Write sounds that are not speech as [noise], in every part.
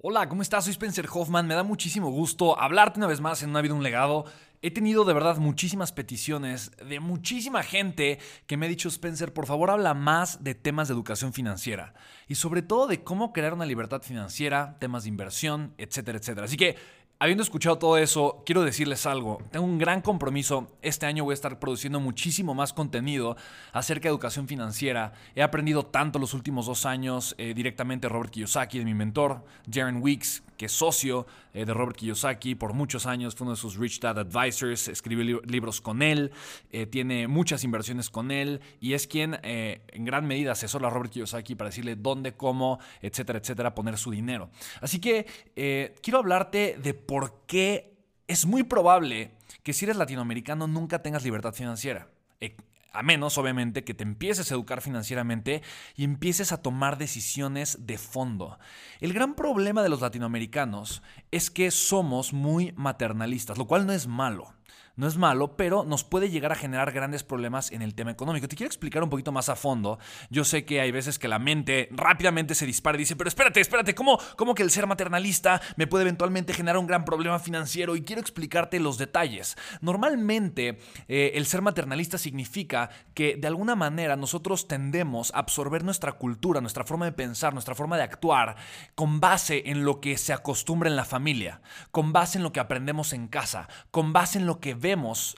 Hola, ¿cómo estás? Soy Spencer Hoffman. Me da muchísimo gusto hablarte una vez más en Una vida, un legado. He tenido de verdad muchísimas peticiones de muchísima gente que me ha dicho, Spencer, por favor habla más de temas de educación financiera y sobre todo de cómo crear una libertad financiera, temas de inversión, etcétera, etcétera. Así que Habiendo escuchado todo eso, quiero decirles algo. Tengo un gran compromiso. Este año voy a estar produciendo muchísimo más contenido acerca de educación financiera. He aprendido tanto los últimos dos años eh, directamente Robert Kiyosaki, de mi mentor, Jaren Weeks, que es socio eh, de Robert Kiyosaki por muchos años, fue uno de sus Rich Dad Advisors, escribió libros con él, eh, tiene muchas inversiones con él y es quien en gran medida asesora a Robert Kiyosaki para decirle dónde, cómo, etcétera, etcétera, poner su dinero. Así que quiero hablarte de por qué es muy probable que si eres latinoamericano nunca tengas libertad financiera. A menos, obviamente, que te empieces a educar financieramente y empieces a tomar decisiones de fondo. El gran problema de los latinoamericanos es que somos muy maternalistas, lo cual no es malo no es malo, pero nos puede llegar a generar grandes problemas en el tema económico. Te quiero explicar un poquito más a fondo. Yo sé que hay veces que la mente rápidamente se dispara y dice, pero espérate, espérate, ¿cómo, cómo que el ser maternalista me puede eventualmente generar un gran problema financiero? Y quiero explicarte los detalles. Normalmente, eh, el ser maternalista significa que de alguna manera nosotros tendemos a absorber nuestra cultura, nuestra forma de pensar, nuestra forma de actuar con base en lo que se acostumbra en la familia, con base en lo que aprendemos en casa, con base en lo que vemos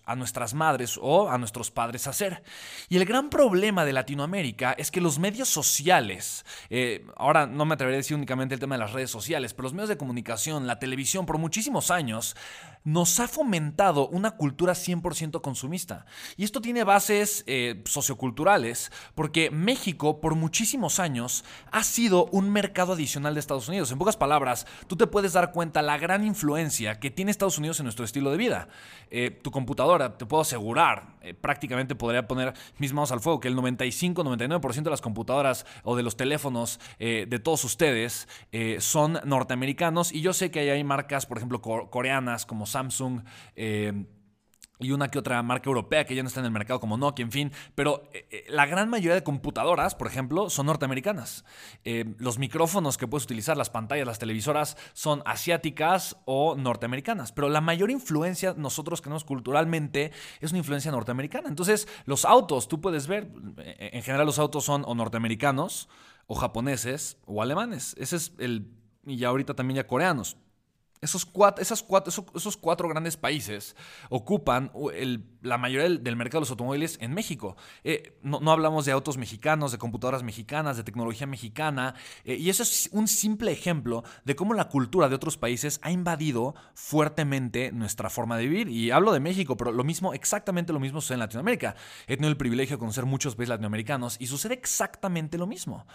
a nuestras madres o a nuestros padres hacer. Y el gran problema de Latinoamérica es que los medios sociales, eh, ahora no me atreveré a decir únicamente el tema de las redes sociales, pero los medios de comunicación, la televisión, por muchísimos años, nos ha fomentado una cultura 100% consumista. Y esto tiene bases eh, socioculturales, porque México por muchísimos años ha sido un mercado adicional de Estados Unidos. En pocas palabras, tú te puedes dar cuenta la gran influencia que tiene Estados Unidos en nuestro estilo de vida. Eh, tu computadora, te puedo asegurar, eh, prácticamente podría poner mis manos al fuego, que el 95-99% de las computadoras o de los teléfonos de todos ustedes son norteamericanos. Y yo sé que hay marcas, por ejemplo, coreanas como Samsung. Eh, y una que otra marca europea que ya no está en el mercado como Nokia, en fin. Pero eh, eh, la gran mayoría de computadoras, por ejemplo, son norteamericanas. los micrófonos que puedes utilizar, las pantallas, las televisoras, son asiáticas o norteamericanas. Pero la mayor influencia nosotros tenemos culturalmente es una influencia norteamericana. Entonces, los autos, tú puedes ver, en general los autos son o norteamericanos, o japoneses, o alemanes. Ese es el... Y ya ahorita también ya coreanos. Esos cuatro, esas cuatro, esos, cuatro grandes países ocupan la mayoría del, mercado de los automóviles en México. Eh, no, hablamos de autos mexicanos, de computadoras mexicanas, de tecnología mexicana. Eh, y eso es un simple ejemplo de cómo la cultura de otros países ha invadido fuertemente nuestra forma de vivir. Y hablo de México, pero lo mismo, exactamente lo mismo sucede en Latinoamérica. He tenido el privilegio de conocer muchos países latinoamericanos y sucede exactamente lo mismo.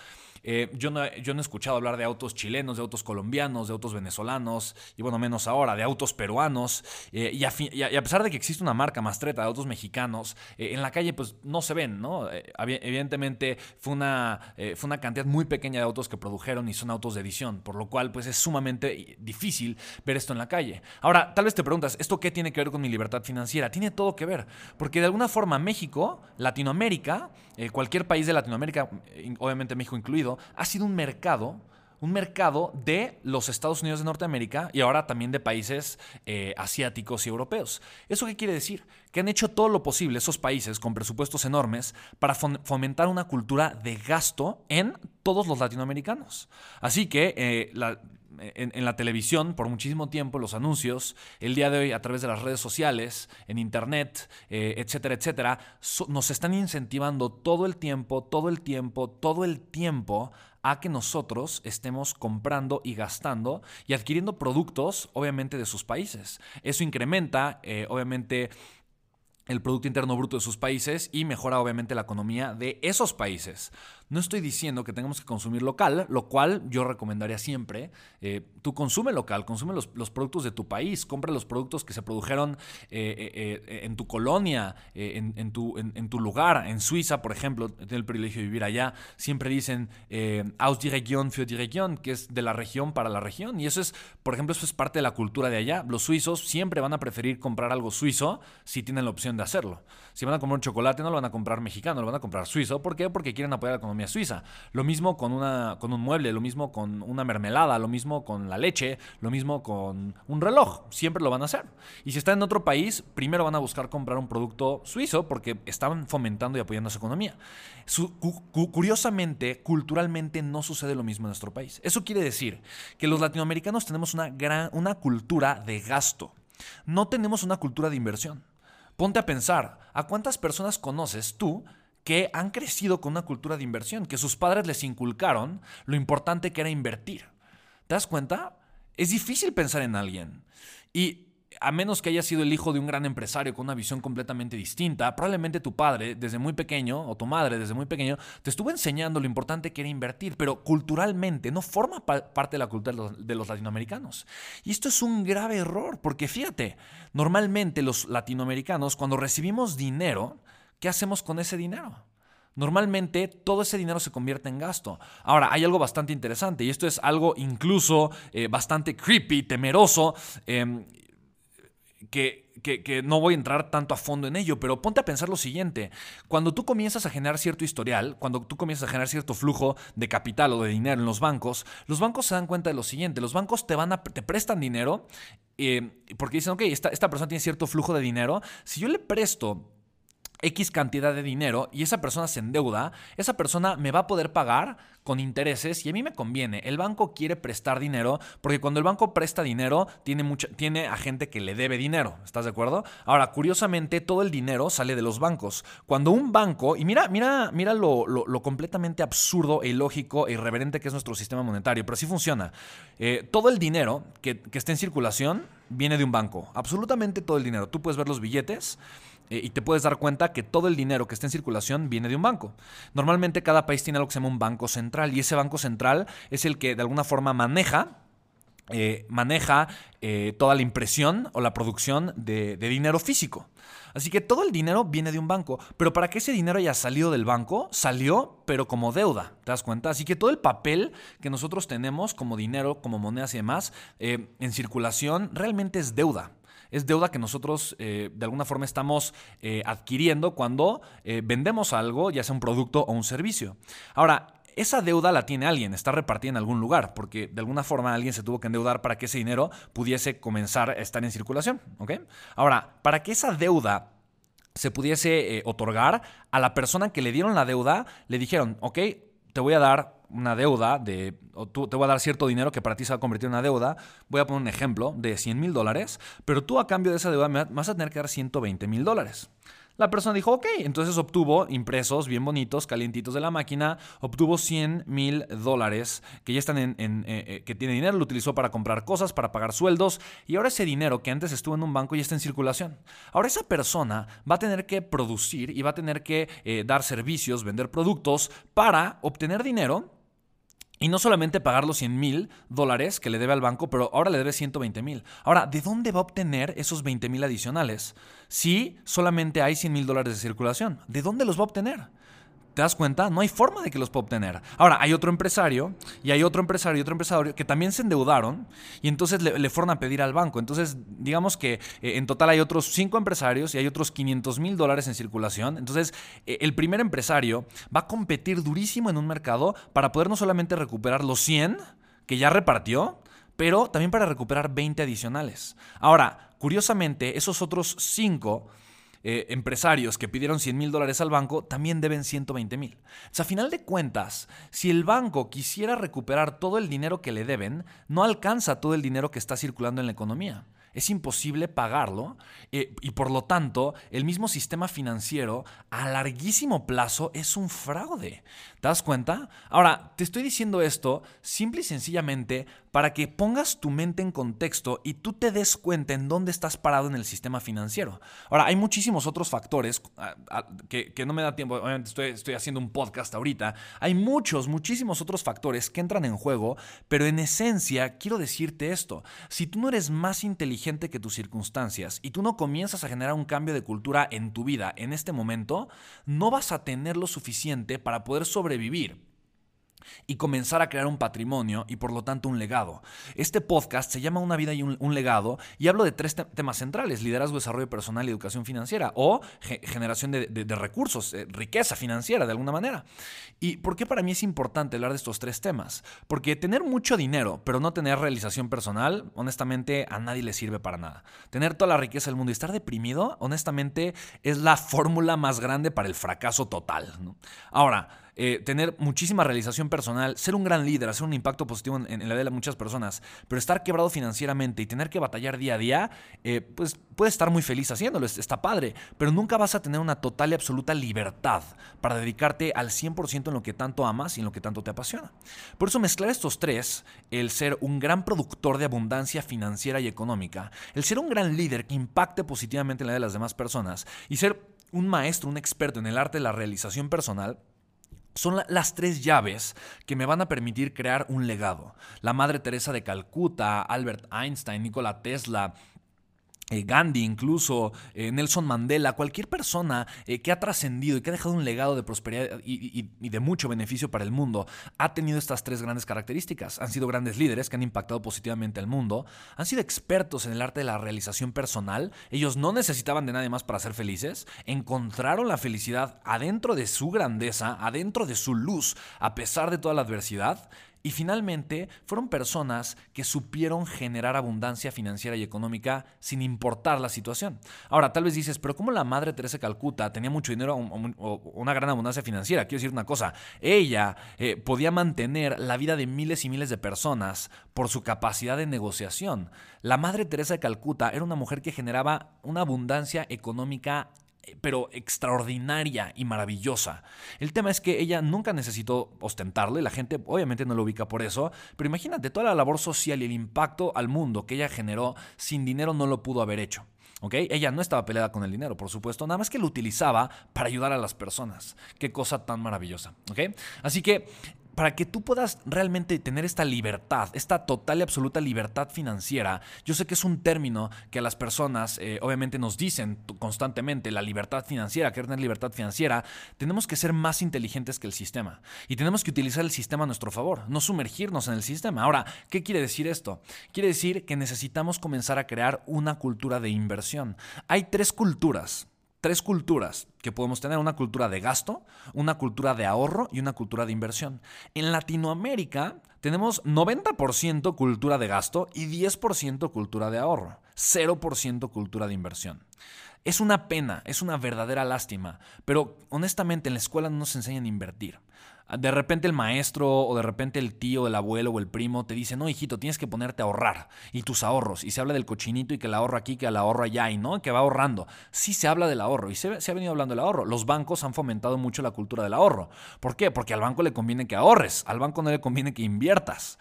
Eh, yo, no, yo no he escuchado hablar de autos chilenos, de autos colombianos, de autos venezolanos, y bueno, menos ahora, de autos peruanos. Eh, y, a, pesar de que existe una marca mastreta de autos mexicanos, eh, en la calle pues no se ven, ¿no? evidentemente fue una, fue una cantidad muy pequeña de autos que produjeron y son autos de edición, por lo cual pues es sumamente difícil ver esto en la calle. Ahora, tal vez te preguntas, ¿esto qué tiene que ver con mi libertad financiera? Tiene todo que ver, porque de alguna forma México, Latinoamérica, cualquier país de Latinoamérica, obviamente México incluido, ha sido un mercado un mercado de los Estados Unidos de Norteamérica y ahora también de países eh, asiáticos y europeos. ¿Eso qué quiere decir? Que han hecho todo lo posible esos países con presupuestos enormes para fomentar una cultura de gasto en todos los latinoamericanos. Así que eh, en, la televisión por muchísimo tiempo, los anuncios, el día de hoy a través de las redes sociales, en internet, eh, etcétera, etcétera, nos están incentivando todo el tiempo, todo el tiempo, todo el tiempo a que nosotros estemos comprando y gastando y adquiriendo productos, obviamente, de sus países. Eso incrementa, eh, obviamente, el Producto Interno Bruto de sus países y mejora obviamente la economía de esos países. No estoy diciendo que tengamos que consumir local, lo cual yo recomendaría siempre. Eh, tú consume local, consume los, productos de tu país, compra los productos que se produjeron eh, eh, en tu colonia, en, tu, lugar. En Suiza, por ejemplo, tengo el privilegio de vivir allá, siempre dicen aus die Region für die Region, que es de la región para la región. Y eso es, por ejemplo, eso es parte de la cultura de allá. Los suizos siempre van a preferir comprar algo suizo si tienen la opción de hacerlo. Si van a comprar un chocolate, no lo van a comprar mexicano, lo van a comprar suizo. ¿Por qué? Porque quieren apoyar la economía suiza. Lo mismo con, una, con un mueble, lo mismo con una mermelada, lo mismo con la leche, lo mismo con un reloj. Siempre lo van a hacer. Y si están en otro país, primero van a buscar comprar un producto suizo porque están fomentando y apoyando su economía. curiosamente, culturalmente no sucede lo mismo en nuestro país. Eso quiere decir que los latinoamericanos tenemos una, gran, una cultura de gasto. No tenemos una cultura de inversión. Ponte a pensar, ¿a cuántas personas conoces tú que han crecido con una cultura de inversión, que sus padres les inculcaron lo importante que era invertir. ¿Te das cuenta? Es difícil pensar en alguien. Y a menos que haya sido el hijo de un gran empresario con una visión completamente distinta, probablemente tu padre desde muy pequeño o tu madre desde muy pequeño te estuvo enseñando lo importante que era invertir, pero culturalmente no forma parte de la cultura de los latinoamericanos. Y esto es un grave error, porque fíjate, normalmente los latinoamericanos cuando recibimos dinero, ¿qué hacemos con ese dinero? Normalmente todo ese dinero se convierte en gasto. Ahora, hay algo bastante interesante y esto es algo incluso eh, bastante creepy, temeroso, em, que, que, no voy a entrar tanto a fondo en ello, pero ponte a pensar lo siguiente. Cuando tú comienzas a generar cierto historial, cuando tú comienzas a generar cierto flujo de capital o de dinero en los bancos, los bancos se dan cuenta de lo siguiente. Los bancos te, van a, te prestan dinero eh, porque dicen, ok, esta, esta persona tiene cierto flujo de dinero. Si yo le presto X cantidad de dinero y esa persona se endeuda, esa persona me va a poder pagar con intereses y a mí me conviene. El banco quiere prestar dinero porque cuando el banco presta dinero tiene, mucha, tiene a gente que le debe dinero. ¿Estás de acuerdo? Ahora, curiosamente, todo el dinero sale de los bancos. Cuando un banco, y mira, mira, mira lo, completamente absurdo e ilógico e irreverente que es nuestro sistema monetario, pero así funciona. Eh, todo el dinero que, que está en circulación viene de un banco. Absolutamente todo el dinero. Tú puedes ver los billetes. Eh, y te puedes dar cuenta que todo el dinero que está en circulación viene de un banco. Normalmente cada país tiene algo que se llama un banco central y ese banco central es el que de alguna forma maneja eh, maneja eh, toda la impresión o la producción de, dinero físico. Así que todo el dinero viene de un banco, pero para que ese dinero haya salido del banco, salió pero como deuda, ¿te das cuenta? Así que todo el papel que nosotros tenemos como dinero, como monedas y demás, en circulación, realmente es deuda es deuda que nosotros eh, de alguna forma estamos eh, adquiriendo cuando eh, vendemos algo, ya sea un producto o un servicio. Ahora, esa deuda la tiene alguien, está repartida en algún lugar, porque de alguna forma alguien se tuvo que endeudar para que ese dinero pudiese comenzar a estar en circulación. Ahora, para que esa deuda se pudiese otorgar, a la persona que le dieron la deuda le dijeron, ok, te voy a dar una deuda de, o tú, te voy a dar cierto dinero que para ti se va a convertir en una deuda, voy a poner un ejemplo de 100 mil dólares, pero tú a cambio de esa deuda vas a tener que dar 120 mil dólares. La persona dijo, ok, entonces obtuvo impresos bien bonitos, calientitos de la máquina, obtuvo 100 mil dólares que ya están en, eh, eh, que tiene dinero, lo utilizó para comprar cosas, para pagar sueldos, y ahora ese dinero que antes estuvo en un banco ya está en circulación. Ahora esa persona va a tener que producir y va a tener que eh, dar servicios, vender productos para obtener dinero y no solamente pagar los 100 mil dólares que le debe al banco, pero ahora le debe 120 mil. Ahora, ¿de dónde va a obtener esos 20 mil adicionales? Si solamente hay 100 mil dólares de circulación, ¿de dónde los va a obtener? ¿Te das cuenta? No hay forma de que los pueda obtener. Ahora, hay otro empresario y hay otro empresario y otro empresario que también se endeudaron y entonces le, fueron a pedir al banco. Entonces, digamos que eh, en total hay otros cinco empresarios y hay otros 500 mil dólares en circulación. Entonces, eh, el primer empresario va a competir durísimo en un mercado para poder no solamente recuperar los 100, que ya repartió, pero también para recuperar 20 adicionales. Ahora, curiosamente, esos otros 5 eh, empresarios que pidieron 100 mil dólares al banco también deben 120 mil. O sea, a final de cuentas, si el banco quisiera recuperar todo el dinero que le deben, no alcanza todo el dinero que está circulando en la economía es imposible pagarlo eh, y por lo tanto el mismo sistema financiero a larguísimo plazo es un fraude. ¿Te das cuenta? Ahora, te estoy diciendo esto simple y sencillamente para que pongas tu mente en contexto y tú te des cuenta en dónde estás parado en el sistema financiero. Ahora, hay muchísimos otros factores ah, ah, que, no me da tiempo, obviamente estoy, estoy haciendo un podcast ahorita, hay muchos, muchísimos otros factores que entran en juego, pero en esencia quiero decirte esto, si tú no eres más inteligente que tus circunstancias y tú no comienzas a generar un cambio de cultura en tu vida en este momento, no vas a tener lo suficiente para poder sobrevivir. vivir y comenzar a crear un patrimonio y por lo tanto un legado. Este podcast se llama Una vida y un, legado y hablo de tres temas centrales, liderazgo, desarrollo personal y educación financiera o generación de, recursos, eh, riqueza financiera de alguna manera. ¿Y por qué para mí es importante hablar de estos tres temas? Porque tener mucho dinero pero no tener realización personal, honestamente a nadie le sirve para nada. Tener toda la riqueza del mundo y estar deprimido, honestamente es la fórmula más grande para el fracaso total. Ahora, eh, tener muchísima realización personal, ser un gran líder, hacer un impacto positivo en, la vida de muchas personas, pero estar quebrado financieramente y tener que batallar día a día, eh, pues puedes estar muy feliz haciéndolo, está padre, pero nunca vas a tener una total y absoluta libertad para dedicarte al 100% en lo que tanto amas y en lo que tanto te apasiona. Por eso mezclar estos tres, el ser un gran productor de abundancia financiera y económica, el ser un gran líder que impacte positivamente en la vida de las demás personas y ser un maestro, un experto en el arte de la realización personal, son las tres llaves que me van a permitir crear un legado. La Madre Teresa de Calcuta, Albert Einstein, Nikola Tesla, Gandhi, incluso eh, Nelson Mandela, cualquier persona eh, que ha trascendido y que ha dejado un legado de prosperidad y, y, de mucho beneficio para el mundo, ha tenido estas tres grandes características. Han sido grandes líderes que han impactado positivamente al mundo, han sido expertos en el arte de la realización personal, ellos no necesitaban de nadie más para ser felices, encontraron la felicidad adentro de su grandeza, adentro de su luz, a pesar de toda la adversidad, y finalmente, fueron personas que supieron generar abundancia financiera y económica sin importar la situación. Ahora, tal vez dices, pero ¿cómo la madre Teresa Calcuta tenía mucho dinero o una gran abundancia financiera? Quiero decir una cosa, ella eh, podía mantener la vida de miles y miles de personas por su capacidad de negociación. La madre Teresa de Calcuta era una mujer que generaba una abundancia económica pero extraordinaria y maravillosa. El tema es que ella nunca necesitó ostentarlo y la gente obviamente no lo ubica por eso, pero imagínate toda la labor social y el impacto al mundo que ella generó sin dinero no lo pudo haber hecho. Ella no estaba peleada con el dinero, por supuesto, nada más que lo utilizaba para ayudar a las personas. Qué cosa tan maravillosa, Así que para que tú puedas realmente tener esta libertad, esta total y absoluta libertad financiera, yo sé que es un término que las personas eh, obviamente nos dicen constantemente, la libertad financiera, querer tener libertad financiera, tenemos que ser más inteligentes que el sistema y tenemos que utilizar el sistema a nuestro favor, no sumergirnos en el sistema. Ahora, ¿qué quiere decir esto? Quiere decir que necesitamos comenzar a crear una cultura de inversión. Hay tres culturas tres culturas que podemos tener, una cultura de gasto, una cultura de ahorro y una cultura de inversión. En Latinoamérica tenemos 90% cultura de gasto y 10% cultura de ahorro, 0% cultura de inversión. Es una pena, es una verdadera lástima, pero honestamente en la escuela no nos enseñan a invertir. De repente el maestro o de repente el tío, el abuelo o el primo te dice, no, hijito, tienes que ponerte a ahorrar y tus ahorros. Y se habla del cochinito y que el ahorro aquí, que el ahorro allá y no, que va ahorrando. Sí se habla del ahorro y se, ha venido hablando del ahorro. Los bancos han fomentado mucho la cultura del ahorro. ¿Por qué? Porque al banco le conviene que ahorres, al banco no le conviene que inviertas.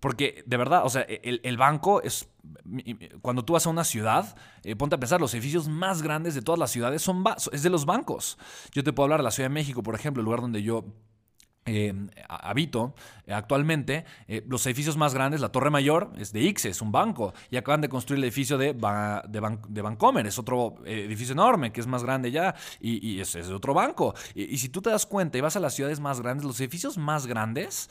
Porque de verdad, o sea, el, banco es. Cuando tú vas a una ciudad, eh, ponte a pensar, los edificios más grandes de todas las ciudades son es de los bancos. Yo te puedo hablar de la Ciudad de México, por ejemplo, el lugar donde yo eh, habito eh, actualmente, eh, los edificios más grandes, la Torre Mayor es de ICSE, es un banco, y acaban de construir el edificio de, de, de Bancomer, es otro edificio enorme que es más grande ya, y, es, es, otro banco. Y, si tú te das cuenta y vas a las ciudades más grandes, los edificios más grandes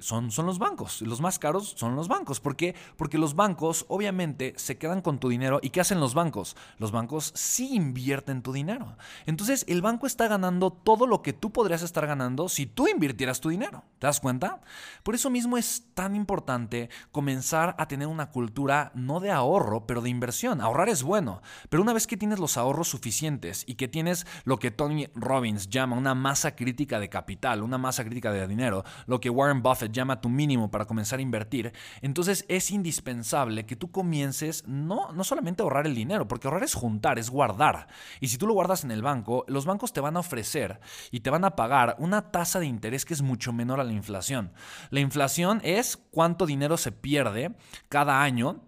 son, son los bancos, los más caros son los bancos. ¿Por qué? Porque los bancos obviamente se quedan con tu dinero, ¿y qué hacen los bancos? Los bancos sí invierten tu dinero. Entonces el banco está ganando todo lo que tú podrías estar ganando si tú invirtieras tu dinero. ¿Te das cuenta? Por eso mismo es tan importante comenzar a tener una cultura no de ahorro, pero de inversión. Ahorrar es bueno, pero una vez que tienes los ahorros suficientes y que tienes lo que Tony Robbins llama una masa crítica de capital, una masa crítica de dinero, lo que Warren Buffett llama tu mínimo para comenzar a invertir, entonces es indispensable que tú comiences no, no solamente a ahorrar el dinero, porque ahorrar es juntar, es guardar. Y si tú lo guardas en el banco, los bancos te van a ofrecer y te van a pagar una tasa de interés que es mucho menor a la inflación. La inflación es cuánto dinero se pierde cada año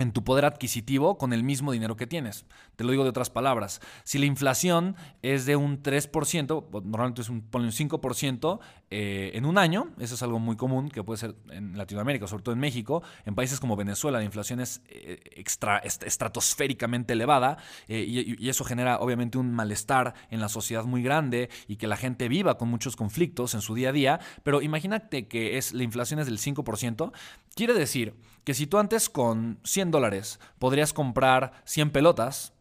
en tu poder adquisitivo con el mismo dinero que tienes. Te lo digo de otras palabras. Si la inflación es de un 3%, normalmente es un, un 5% eh, en un año, eso es algo muy común que puede ser en Latinoamérica, sobre todo en México, en países como Venezuela la inflación es eh, extra, estratosféricamente elevada eh, y, y, eso genera obviamente un malestar en la sociedad muy grande y que la gente viva con muchos conflictos en su día a día, pero imagínate que es, la inflación es del 5%, quiere decir que si tú antes con 100 dólares podrías comprar 100 pelotas,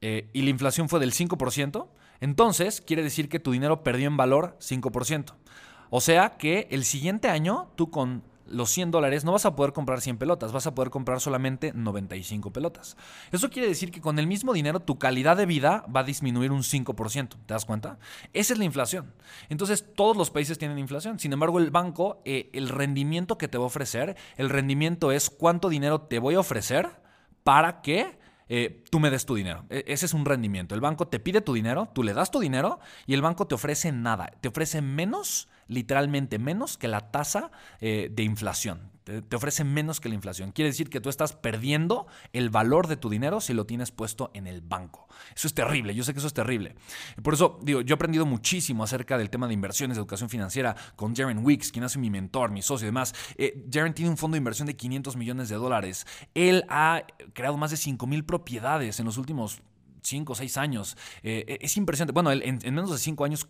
eh, y la inflación fue del 5%, entonces quiere decir que tu dinero perdió en valor 5%. O sea que el siguiente año tú con los 100 dólares no vas a poder comprar 100 pelotas, vas a poder comprar solamente 95 pelotas. Eso quiere decir que con el mismo dinero tu calidad de vida va a disminuir un 5%. ¿Te das cuenta? Esa es la inflación. Entonces todos los países tienen inflación. Sin embargo, el banco, eh, el rendimiento que te va a ofrecer, el rendimiento es cuánto dinero te voy a ofrecer para que eh, tú me des tu dinero. E, ese es un rendimiento. El banco te pide tu dinero, tú le das tu dinero y el banco te ofrece nada. Te ofrece menos, literalmente menos que la tasa eh, de inflación. Te, ofrece menos que la inflación. Quiere decir que tú estás perdiendo el valor de tu dinero si lo tienes puesto en el banco. Eso es terrible. Yo sé que eso es terrible. Por eso, digo, yo he aprendido muchísimo acerca del tema de inversiones, de educación financiera con Jaren Wicks, quien hace mi mentor, mi socio y demás. Eh, Jaren tiene un fondo de inversión de 500 millones de dólares. Él ha creado más de 5 mil propiedades en los últimos 5 o 6 años. Eh, e, es impresionante. Bueno, él en, menos de 5 años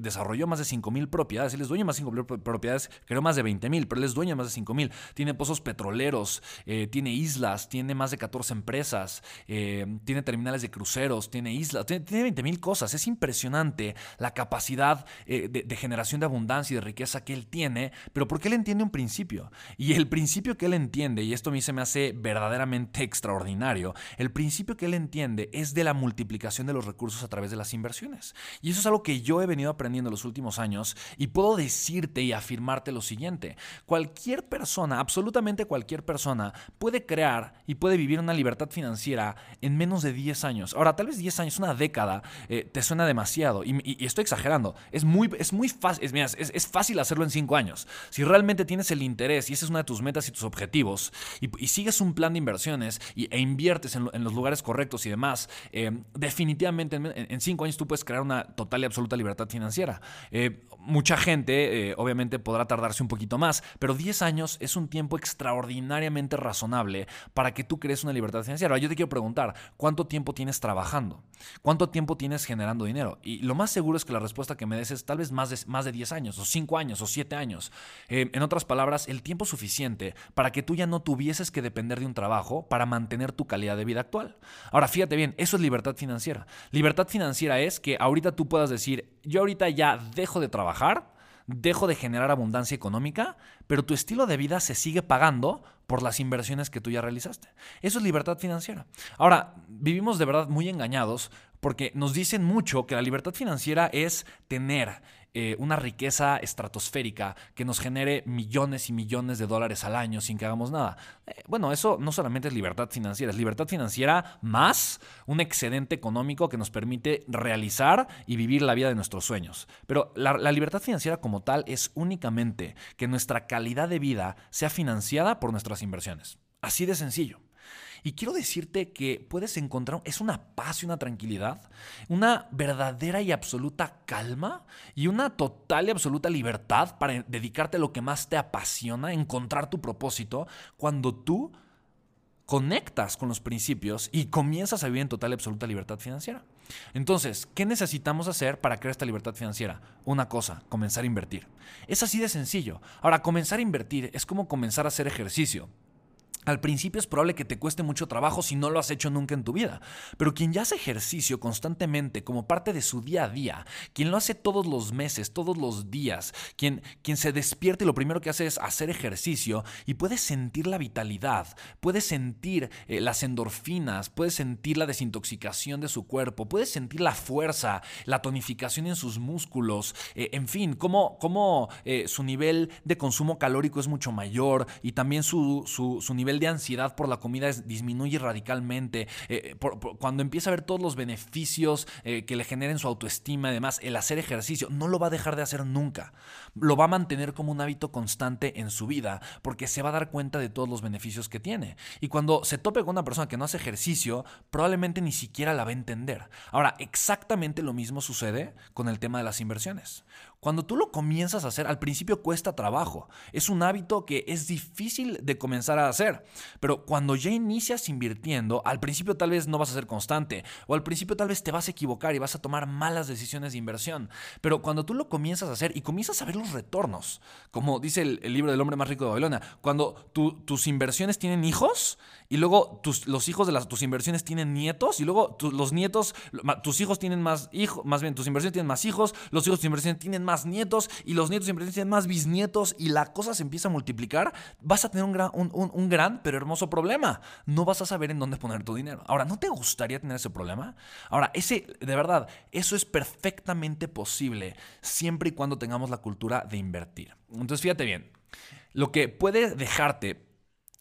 desarrolló más de 5 mil propiedades. Él es dueño de más de 5 mil propiedades, creó más de 20 mil, pero él es dueño de más de 5 mil. Tiene pozos petroleros, eh, tiene islas, tiene más de 14 empresas, eh, tiene terminales de cruceros, tiene islas, tiene, 20 mil cosas. Es impresionante la capacidad de, de generación de abundancia y de riqueza que él tiene, pero porque él entiende un principio. Y el principio que él entiende, y esto a mí se me hace verdaderamente [laughs] extraordinario, el principio que él entiende es de la multiplicación de los recursos a través de las inversiones. Y eso es algo que yo he venido aprendiendo en los últimos años y puedo decirte y afirmarte lo siguiente. Cualquier persona, absolutamente cualquier persona, puede crear y puede vivir una libertad financiera en menos de 10 años. Ahora, tal vez 10 años, una década, eh, te suena demasiado y, estoy exagerando. Es muy, es muy fácil, es, fácil hacerlo en 5 años. Si realmente tienes el interés y esa es una de tus metas y tus objetivos y, sigues un plan de inversiones e inviertes en, los lugares correctos y demás, eh, definitivamente en, cinco años tú puedes crear una total y absoluta libertad financiera. Eh, mucha gente, eh, obviamente, podrá tardarse un poquito más, pero 10 años es un tiempo extraordinariamente razonable para que tú crees una libertad financiera. Yo te quiero preguntar, ¿cuánto tiempo tienes trabajando? ¿Cuánto tiempo tienes generando dinero? Y lo más seguro es que la respuesta que me des es tal vez más de, más de 10 años, o 5 años, o 7 años. En otras palabras, el tiempo suficiente para que tú ya no tuvieses que depender de un trabajo para mantener tu calidad de vida actual. Ahora, fíjate bien, eso es libertad financiera. Libertad financiera es que ahorita tú puedas decir, yo ahorita ya dejo de trabajar, dejo de generar abundancia económica, pero tu estilo de vida se sigue pagando por las inversiones que tú ya realizaste. Eso es libertad financiera. Ahora, vivimos de verdad muy engañados porque nos dicen mucho que la libertad financiera es tener eh, una riqueza estratosférica que nos genere millones y millones de dólares al año sin que hagamos nada. Eh, bueno, eso no solamente es libertad financiera, es libertad financiera más un excedente económico que nos permite realizar y vivir la vida de nuestros sueños. Pero la, la libertad financiera como tal es únicamente que nuestra calidad de vida sea financiada por nuestras inversiones. Así de sencillo. Y quiero decirte que puedes encontrar, es una paz y una tranquilidad, una verdadera y absoluta calma y una total y absoluta libertad para dedicarte a lo que más te apasiona, encontrar tu propósito, cuando tú conectas con los principios y comienzas a vivir en total y absoluta libertad financiera. Entonces, ¿qué necesitamos hacer para crear esta libertad financiera? Una cosa, comenzar a invertir. Es así de sencillo. Ahora, comenzar a invertir es como comenzar a hacer ejercicio. Al principio es probable que te cueste mucho trabajo si no lo has hecho nunca en tu vida, pero quien ya hace ejercicio constantemente como parte de su día a día, quien lo hace todos los meses, todos los días, quien, quien se despierta y lo primero que hace es hacer ejercicio y puede sentir la vitalidad, puede sentir eh, las endorfinas, puede sentir la desintoxicación de su cuerpo, puede sentir la fuerza, la tonificación en sus músculos, eh, en fin, cómo, eh, su nivel de consumo calórico es mucho mayor y también su, su, su nivel de ansiedad por la comida disminuye radicalmente, eh, cuando empieza a ver todos los beneficios eh, que le generen su autoestima, además el hacer ejercicio, no lo va a dejar de hacer nunca. Lo va a mantener como un hábito constante en su vida, porque se va a dar cuenta de todos los beneficios que tiene. Y cuando se tope con una persona que no hace ejercicio, probablemente ni siquiera la va a entender. Ahora, exactamente lo mismo sucede con el tema de las inversiones. Cuando tú lo comienzas a hacer, al principio cuesta trabajo. Es un hábito que es difícil de comenzar a hacer. Pero cuando ya inicias invirtiendo, al principio tal vez no vas a ser constante. O al principio tal vez te vas a equivocar y vas a tomar malas decisiones de inversión. Pero cuando tú lo comienzas a hacer y comienzas a ver los retornos, como dice el, libro del hombre más rico de Babilonia, cuando tus inversiones tienen hijos y luego tus, los hijos de las, tus inversiones tienen nietos y luego los nietos, tus hijos tienen más hijos, más bien tus inversiones tienen más hijos, los hijos de tus inversiones tienen más más nietos y los nietos siempre tienen más bisnietos y la cosa se empieza a multiplicar, vas a tener un gran, pero hermoso problema. No vas a saber en dónde poner tu dinero. Ahora, ¿no te gustaría tener ese problema? Ahora, ese, de verdad, eso es perfectamente posible siempre y cuando tengamos la cultura de invertir. Entonces, fíjate bien, lo que puede dejarte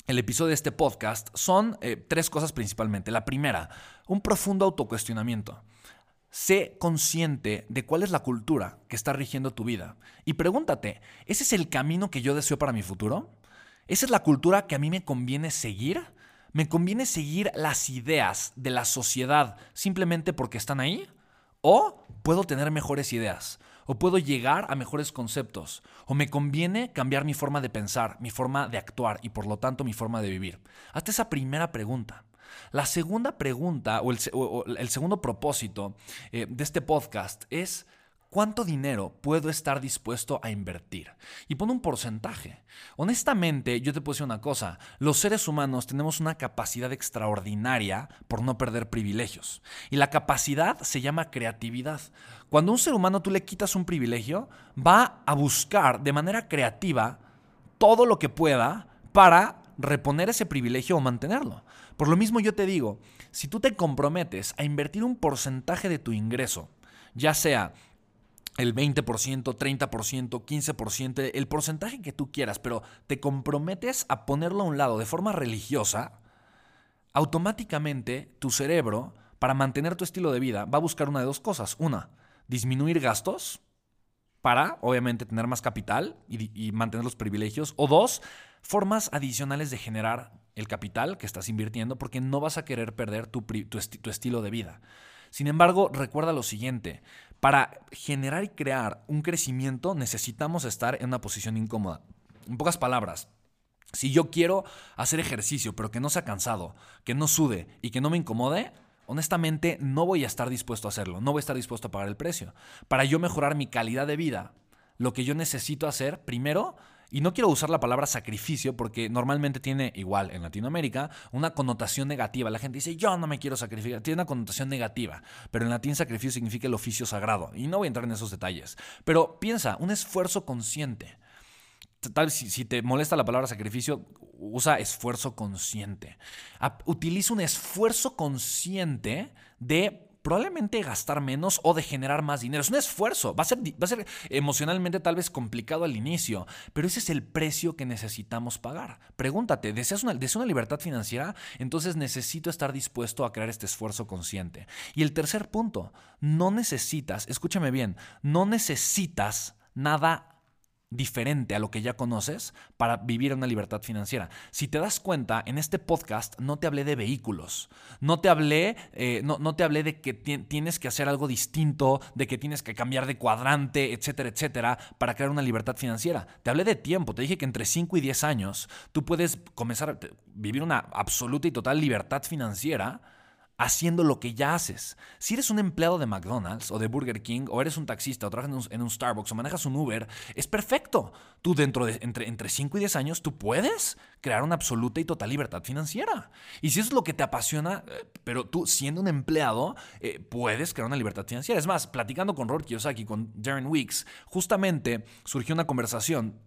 el episodio de este podcast son eh, tres cosas principalmente. La primera, un profundo autocuestionamiento. Sé consciente de cuál es la cultura que está rigiendo tu vida y pregúntate, ¿ese es el camino que yo deseo para mi futuro? ¿Esa es la cultura que a mí me conviene seguir? ¿Me conviene seguir las ideas de la sociedad simplemente porque están ahí? ¿O puedo tener mejores ideas? ¿O puedo llegar a mejores conceptos? ¿O me conviene cambiar mi forma de pensar, mi forma de actuar y por lo tanto mi forma de vivir? Hazte esa primera pregunta. La segunda pregunta o el, segundo propósito eh, de este podcast es ¿Cuánto dinero puedo estar dispuesto a invertir? Y pon un porcentaje. Honestamente, yo te puedo decir una cosa, los seres humanos tenemos una capacidad extraordinaria por no perder privilegios. Y la capacidad se llama creatividad. Cuando a un ser humano tú le quitas un privilegio, va a buscar de manera creativa todo lo que pueda para reponer ese privilegio o mantenerlo. Por lo mismo yo te digo, si tú te comprometes a invertir un porcentaje de tu ingreso, ya sea el 20%, 30%, 15%, el porcentaje que tú quieras, pero te comprometes a ponerlo a un lado de forma religiosa, automáticamente tu cerebro, para mantener tu estilo de vida, va a buscar una de dos cosas. Una, disminuir gastos para, obviamente, tener más capital y, mantener los privilegios. O dos, formas adicionales de generar el capital que estás invirtiendo porque no vas a querer perder tu, estilo de vida. Sin embargo, recuerda lo siguiente, para generar y crear un crecimiento necesitamos estar en una posición incómoda. En pocas palabras, si yo quiero hacer ejercicio pero que no sea cansado, que no sude y que no me incomode, honestamente no voy a estar dispuesto a hacerlo, no voy a estar dispuesto a pagar el precio. Para yo mejorar mi calidad de vida, lo que yo necesito hacer primero y no quiero usar la palabra sacrificio porque normalmente tiene, igual en Latinoamérica, una connotación negativa. La gente dice, yo no me quiero sacrificar. Tiene una connotación negativa. Pero en latín sacrificio significa el oficio sagrado. Y no voy a entrar en esos detalles. Pero piensa, un esfuerzo consciente. Tal vez si, te molesta la palabra sacrificio, usa esfuerzo consciente. Utiliza un esfuerzo consciente de probablemente gastar menos o de generar más dinero. Es un esfuerzo. Va a ser, va a ser emocionalmente tal vez complicado al inicio, pero ese es el precio que necesitamos pagar. Pregúntate, ¿deseas una, ¿deseas una libertad financiera? Entonces necesito estar dispuesto a crear este esfuerzo consciente. Y el tercer punto, no necesitas, escúchame bien, no necesitas nada diferente a lo que ya conoces para vivir una libertad financiera. Si te das cuenta, en este podcast no te hablé de vehículos, no te hablé, eh, no, no, te hablé de que tienes que hacer algo distinto, de que tienes que cambiar de cuadrante, etcétera, etcétera, para crear una libertad financiera. Te hablé de tiempo, te dije que entre 5 y 10 años tú puedes comenzar a vivir una absoluta y total libertad financiera haciendo lo que ya haces. Si eres un empleado de McDonald's o de Burger King o eres un taxista o trabajas en un, Starbucks o manejas un Uber, es perfecto. Tú dentro de entre, entre 5 y 10 años, tú puedes crear una absoluta y total libertad financiera. Y si eso es lo que te apasiona, eh, pero tú siendo un empleado, eh, puedes crear una libertad financiera. Es más, platicando con Robert Kiyosaki, con Darren Weeks, justamente surgió una conversación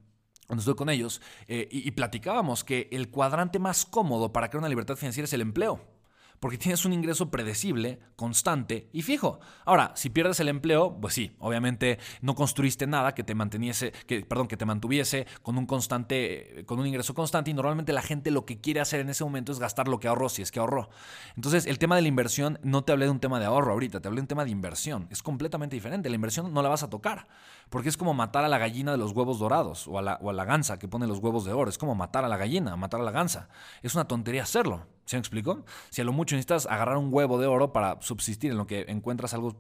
cuando estuve con ellos eh, y platicábamos que el cuadrante más cómodo para crear una libertad financiera es el empleo porque tienes un ingreso predecible, constante y fijo. Ahora, si pierdes el empleo, pues sí, obviamente no construiste nada que te manteniese, que, perdón, que te mantuviese con un constante, con un ingreso constante y normalmente la gente lo que quiere hacer en ese momento es gastar lo que ahorró, si es que ahorró. Entonces, el tema de la inversión, no te hablé de un tema de ahorro ahorita, te hablé de un tema de inversión. Es completamente diferente. La inversión no la vas a tocar, porque es como matar a la gallina de los huevos dorados o a la, o a la gansa que pone los huevos de oro. Es como matar a la gallina, matar a la gansa. Es una tontería hacerlo. ¿Se me explico? Si a lo mucho necesitas agarrar un huevo de oro para subsistir en lo que encuentras algo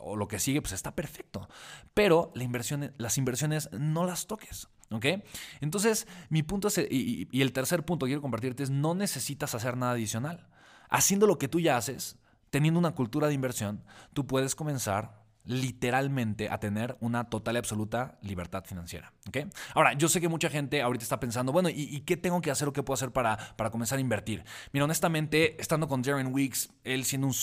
o lo que sigue, pues está perfecto. Pero las inversiones no las toques. ¿Ok? Entonces, mi punto es, y, y el tercer punto que quiero compartirte es, no necesitas hacer nada adicional. Haciendo lo que tú ya haces, teniendo una cultura de inversión, tú puedes comenzar literalmente a tener una total y absoluta libertad financiera. Ahora, yo sé que mucha gente ahorita está pensando, bueno, ¿y, qué tengo que hacer o qué puedo hacer para, para comenzar a invertir? Mira, honestamente, estando con Darren Weeks, él siendo un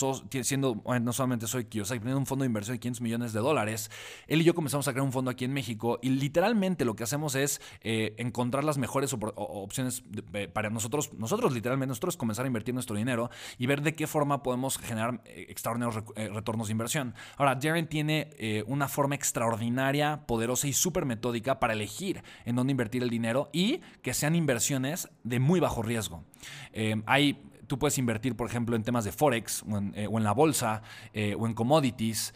siendo, no solamente soy Kiyosaki, teniendo un fondo de inversión de 500 millones de dólares, él y yo comenzamos a crear un fondo aquí en México y literalmente lo que hacemos es eh, encontrar las mejores opciones para nosotros, nosotros literalmente, nosotros comenzar a invertir nuestro dinero y ver de qué forma podemos generar eh, extraordinarios eh, retornos de inversión. Ahora, Darren tiene una forma extraordinaria, poderosa y súper metódica para elegir en dónde invertir el dinero y que sean inversiones de muy bajo riesgo. Eh, tú puedes invertir, por ejemplo, en temas de Forex o en, eh, la bolsa eh, o en commodities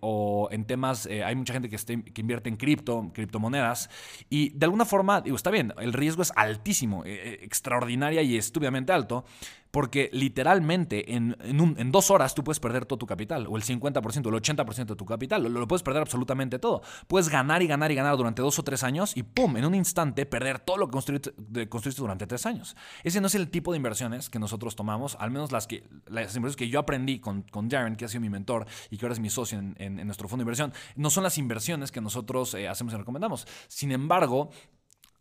o en temas, hay mucha gente que, que invierte en cripto, criptomonedas y de alguna forma, digo, está bien, el riesgo es altísimo, extraordinaria y estúpidamente alto, porque literalmente en, en, dos horas tú puedes perder todo tu capital, o el 50%, o el 80% de tu capital, lo, lo, puedes perder absolutamente todo. Puedes ganar y ganar y ganar durante dos o tres años y ¡pum! En un instante perder todo lo que construiste, construiste durante tres años. Ese no es el tipo de inversiones que nosotros tomamos, al menos las, que, las inversiones que yo aprendí con, con Darren, que ha sido mi mentor y que ahora es mi socio en, nuestro fondo de inversión, no son las inversiones que nosotros eh, hacemos y recomendamos. Sin embargo,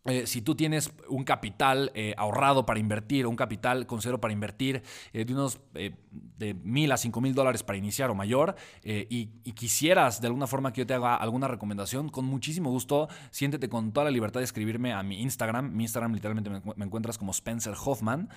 eh, si tú tienes un capital eh, ahorrado para invertir, un capital considero para invertir eh, de unos de mil a cinco mil dólares para iniciar o mayor, y, quisieras de alguna forma que yo te haga alguna recomendación, con muchísimo gusto, siéntete con toda la libertad de escribirme a mi Instagram. Mi Instagram literalmente me, me encuentras como Spencer Hoffman,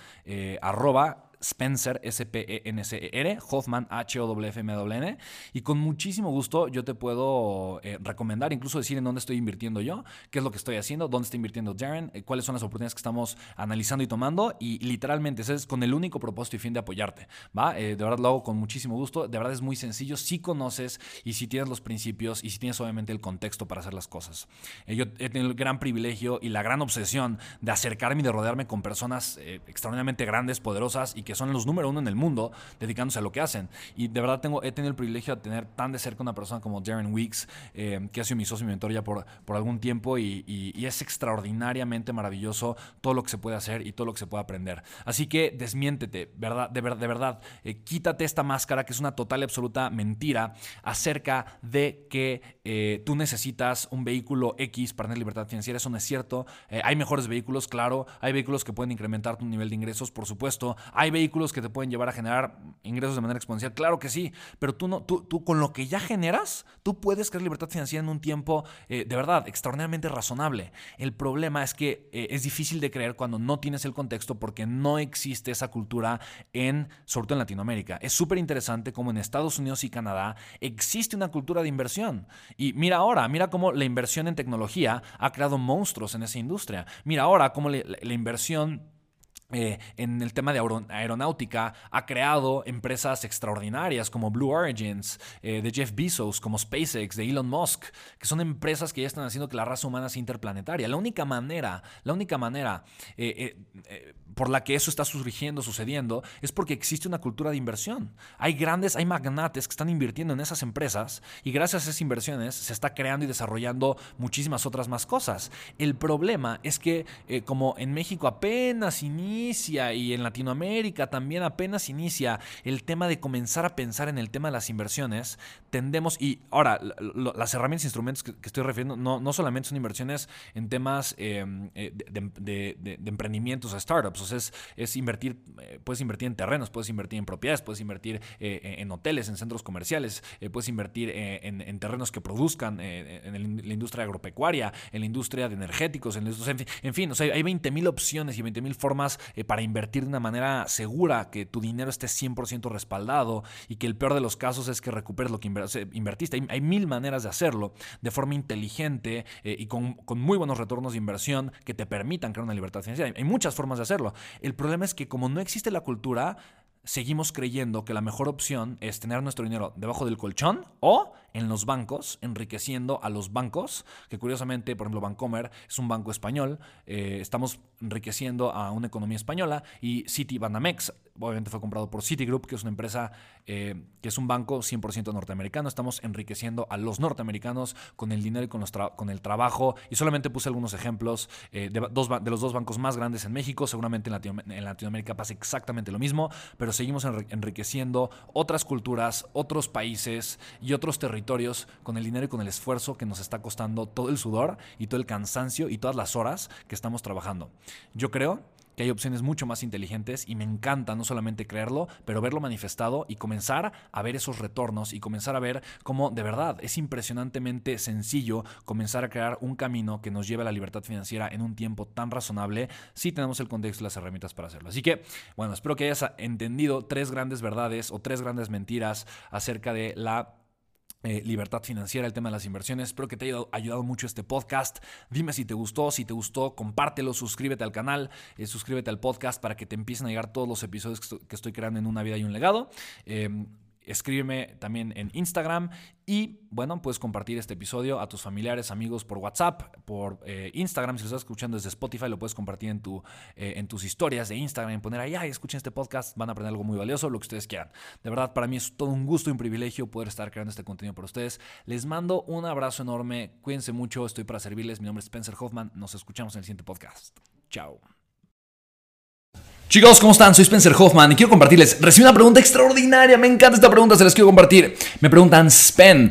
arroba Spencer, S-P-E-N-C-E-R, Hoffman, H-O-F-M-W-N. Y con muchísimo gusto yo te puedo eh, recomendar, incluso decir en dónde estoy invirtiendo yo, qué es lo que estoy haciendo, dónde está invirtiendo Darren, eh, cuáles son las oportunidades que estamos analizando y tomando. Y literalmente, ese es con el único propósito y fin de apoyarte. ¿va? Eh, de verdad lo hago con muchísimo gusto. De verdad es muy sencillo si conoces y si tienes los principios y si tienes obviamente el contexto para hacer las cosas. yo he tenido el gran privilegio y la gran obsesión de acercarme y de rodearme con personas extraordinariamente grandes, poderosas y que son los número uno en el mundo dedicándose a lo que hacen. Y de verdad tengo, he tenido el privilegio de tener tan de cerca una persona como Darren Weeks, eh, que ha sido mi socio y mentor ya por, por algún tiempo y, es extraordinariamente maravilloso todo lo que se puede hacer y todo lo que se puede aprender. Así que desmiéntete, ¿verdad? De, de verdad, eh, quítate esta máscara que es una total y absoluta mentira acerca de que eh, tú necesitas un vehículo X para tener libertad financiera. Eso no es cierto. hay mejores vehículos, claro. Hay vehículos que pueden incrementar tu nivel de ingresos, por supuesto. Hay vehículos que te pueden llevar a generar ingresos de manera exponencial? Claro que sí, pero tú, no, tú, tú con lo que ya generas, tú puedes crear libertad financiera en un tiempo eh, de verdad extraordinariamente razonable. El problema es que eh, es difícil de creer cuando no tienes el contexto porque no existe esa cultura en, sobre todo en Latinoamérica. Es súper interesante como en Estados Unidos y Canadá existe una cultura de inversión. Y mira ahora, mira cómo la inversión en tecnología ha creado monstruos en esa industria. Mira ahora cómo la inversión eh, en el tema de aeronáutica ha creado empresas extraordinarias como Blue Origins, eh, de Jeff Bezos, como SpaceX, de Elon Musk, que son empresas que ya están haciendo que la raza humana sea interplanetaria. La única manera, la única manera eh, por la que eso está surgiendo, sucediendo, es porque existe una cultura de inversión. Hay grandes, hay magnates que están invirtiendo en esas empresas y gracias a esas inversiones se está creando y desarrollando muchísimas otras más cosas. El problema es que como en México apenas inicia y en Latinoamérica también apenas inicia el tema de comenzar a pensar en el tema de las inversiones, tendemos, y ahora, las herramientas e instrumentos que, estoy refiriendo no, no, solamente son inversiones en temas em, eh, de, emprendimientos a startups, es, invertir, eh, puedes invertir en terrenos, puedes invertir en propiedades, puedes invertir eh, en hoteles, en centros comerciales, puedes invertir en, terrenos que produzcan en la industria agropecuaria, en la industria de energéticos, en, en fin, o sea, hay 20.000 opciones y 20.000 formas para invertir de una manera segura, que tu dinero esté 100% respaldado y que el peor de los casos es que recuperes lo que invertiste. Hay, mil maneras de hacerlo de forma inteligente eh, y con, muy buenos retornos de inversión que te permitan crear una libertad financiera. Hay muchas formas de hacerlo. El problema es que como no existe la cultura, seguimos creyendo que la mejor opción es tener nuestro dinero debajo del colchón o en los bancos, enriqueciendo a los bancos, que curiosamente, por ejemplo, Bancomer es un banco español, eh, estamos enriqueciendo a una economía española y Citibanamex, obviamente fue comprado por Citigroup, que es una empresa eh, que es un banco 100% norteamericano, estamos enriqueciendo a los norteamericanos con el dinero y con, con el trabajo, y solamente puse algunos ejemplos eh, de, los dos bancos más grandes en México, seguramente en, en Latinoamérica pasa exactamente lo mismo, pero seguimos enriqueciendo otras culturas, otros países y otros territorios con el dinero y con el esfuerzo que nos está costando todo el sudor y todo el cansancio y todas las horas que estamos trabajando. Yo creo que hay opciones mucho más inteligentes y me encanta no solamente creerlo, pero verlo manifestado y comenzar a ver esos retornos y comenzar a ver cómo de verdad es impresionantemente sencillo comenzar a crear un camino que nos lleve a la libertad financiera en un tiempo tan razonable si tenemos el contexto y las herramientas para hacerlo. Así que, bueno, espero que hayas entendido tres grandes verdades o tres grandes mentiras acerca de la eh, libertad financiera, el tema de las inversiones. Espero que te haya ayudado mucho este podcast. Dime si te gustó, si te gustó, compártelo, suscríbete al canal, eh, suscríbete al podcast para que te empiecen a llegar todos los episodios que estoy creando en una vida y un legado. Em, escríbeme también en Instagram y bueno, puedes compartir este episodio a tus familiares, amigos por WhatsApp, por eh, Instagram. Si lo estás escuchando desde Spotify, lo puedes compartir en, tu, eh, en tus historias de Instagram, poner ahí, ay, escuchen este podcast, van a aprender algo muy valioso, lo que ustedes quieran. De verdad, para mí es todo un gusto y un privilegio poder estar creando este contenido para ustedes. Les mando un abrazo enorme, cuídense mucho, estoy para servirles. Mi nombre es Spencer Hoffman, nos escuchamos en el siguiente podcast. Chao. Chicos, ¿cómo están? Soy Spencer Hoffman y quiero compartirles. Recibí una pregunta extraordinaria, me encanta esta pregunta, se las quiero compartir. Me preguntan, Spen,